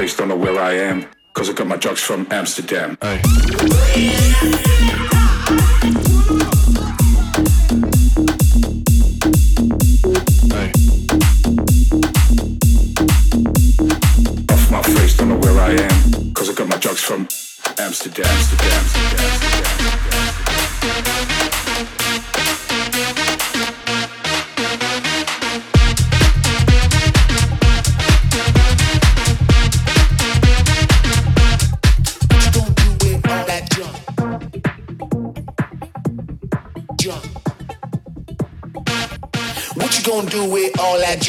face, don't know where I am. Cause I got my drugs from Amsterdam, Amsterdam, Amsterdam, Amsterdam. gonna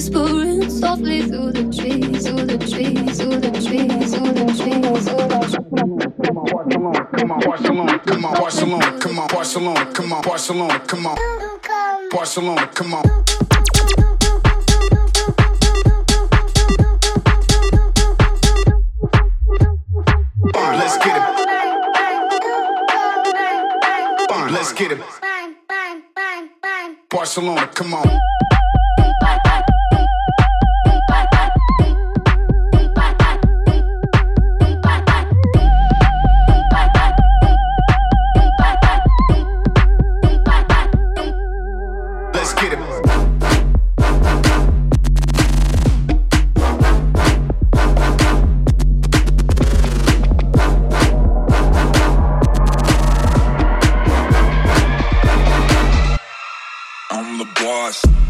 Whispering softly through the trees, through the trees, through the trees, through the trees, through the trees. Come on, Barcelona, come on, Barcelona, come on, Barcelona, come on, Barcelona, come on, Barcelona, come on. Barcelona, come on. Barcelona, come on. I'm the boss.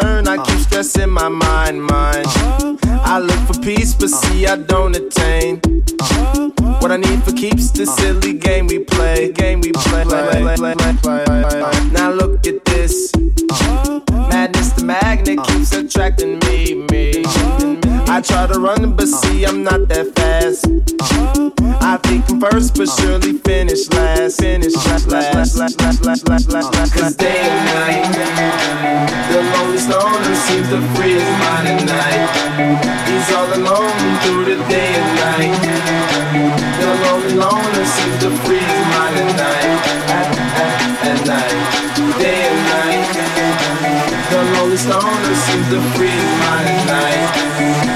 concern. I keep stressing my mind, mind. I look for peace, but see, I don't attain. What I need for keeps this silly game we play. Game we play. play, play, play now look at this. Madness, the magnet keeps attracting me, me. I try to run, but see, I'm not that fast. I think I'm first, but surely finish last. Finish last, last, last, last, last, last, last, last. last. Cause day and night, the lonely loner seems to free his mind at night. He's all alone through the day and night. The lonely loner seems to free his mind at night. At, at, at night, day and night. The lonely stoner seems to free my night.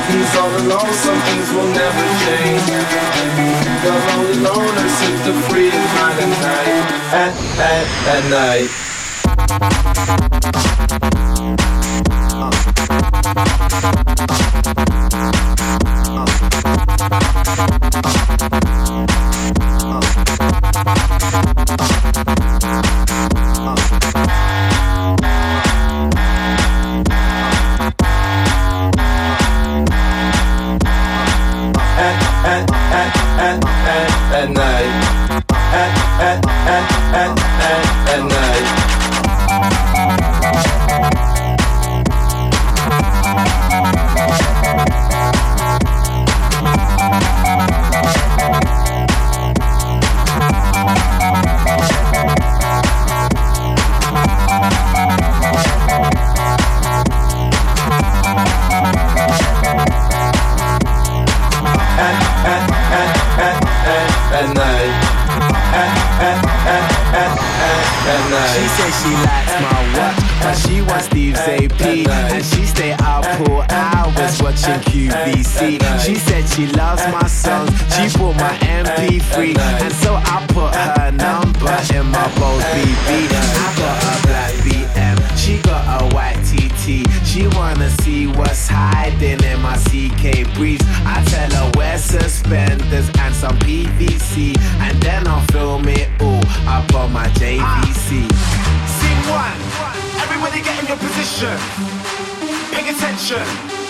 He's all alone, some things will never change. The lonely loner seems to free my night. At, at, at night. QVC. She said she loves my songs. She bought my MP3, and so I put her number in my Bose BB. I got a black BM. She got a white TT. She wanna see what's hiding in my CK briefs. I tell her wear suspenders and some PVC, and then I'll film it all up on my JVC. Scene one. Everybody get in your position. Pay attention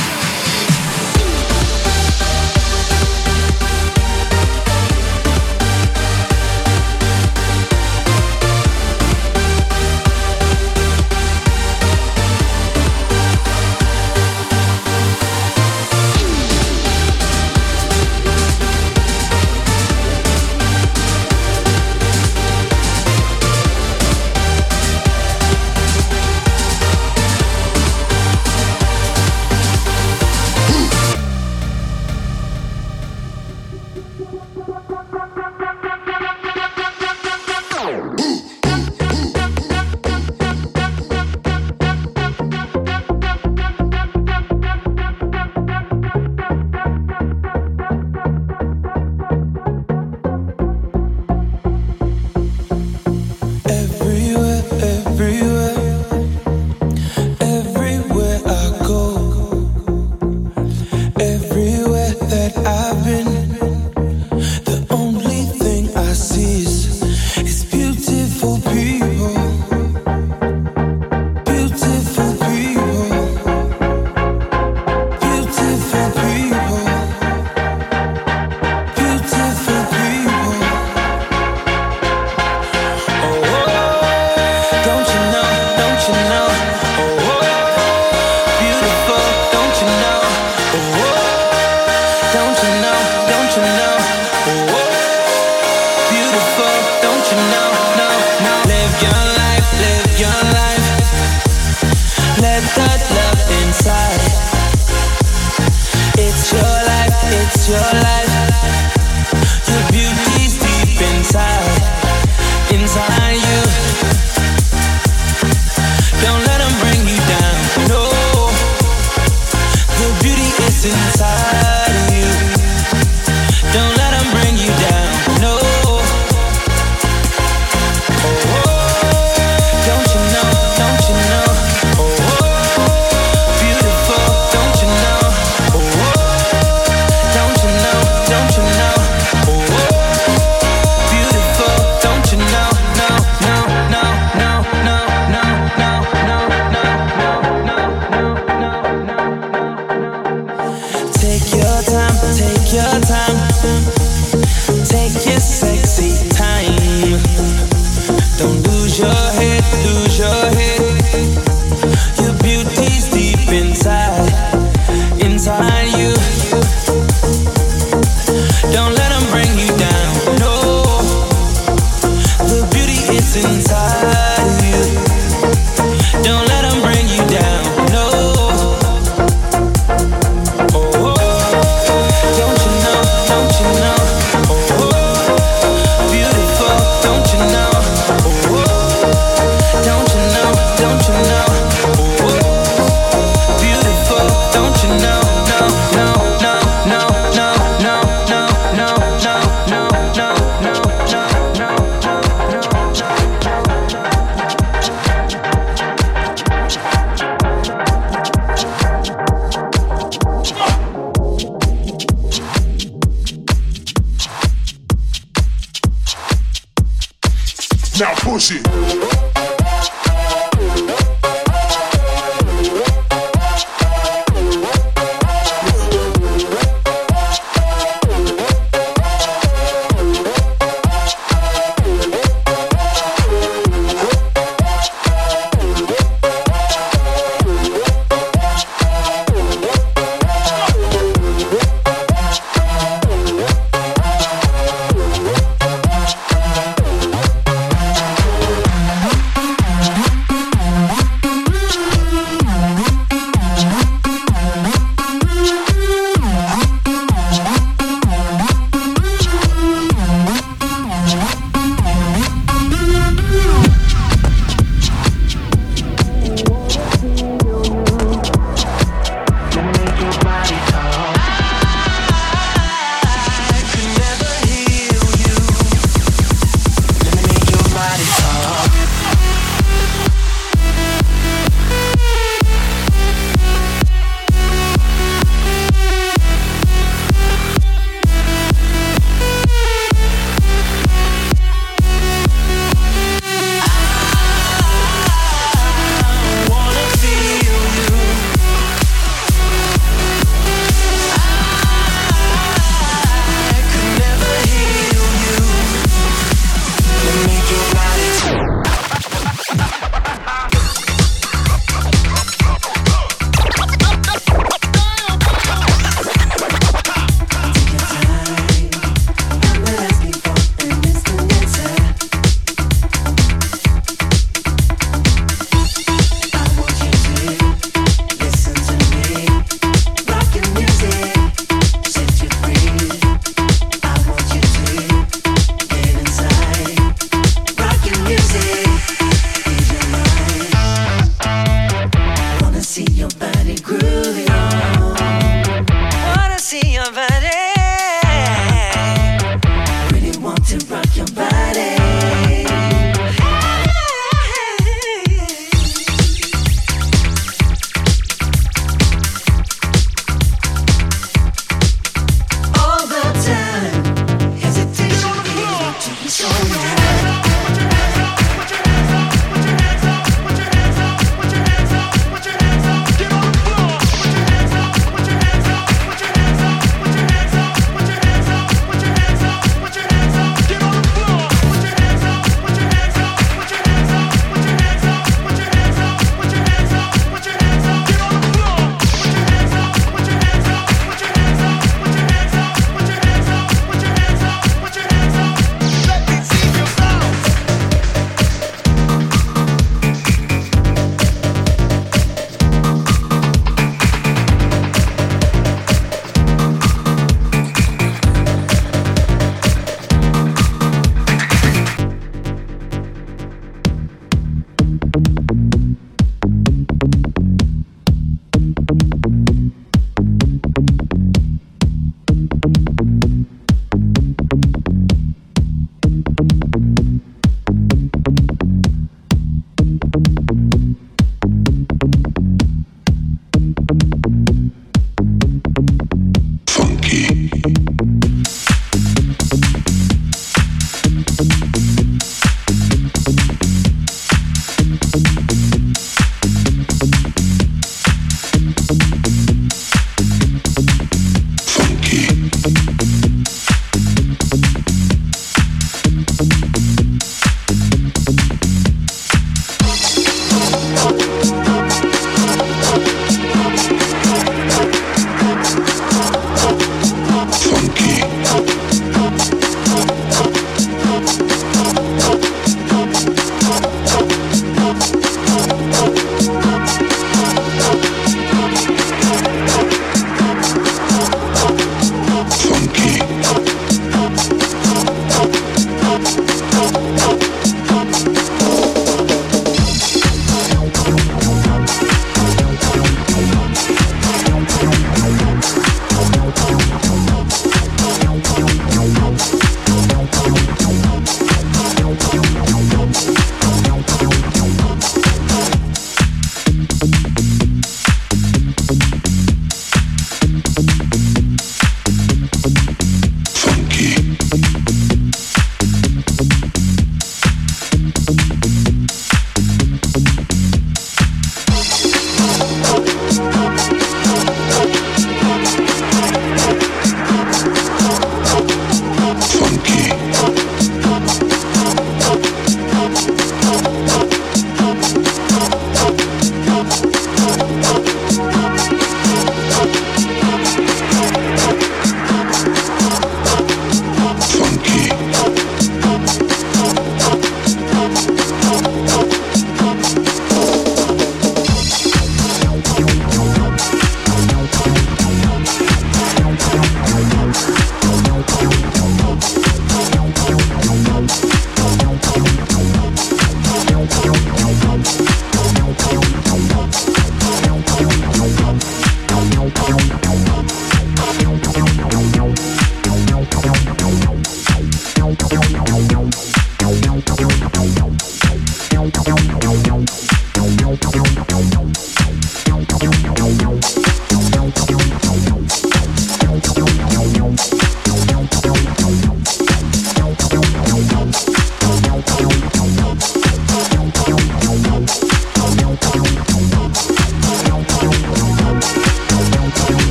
push it.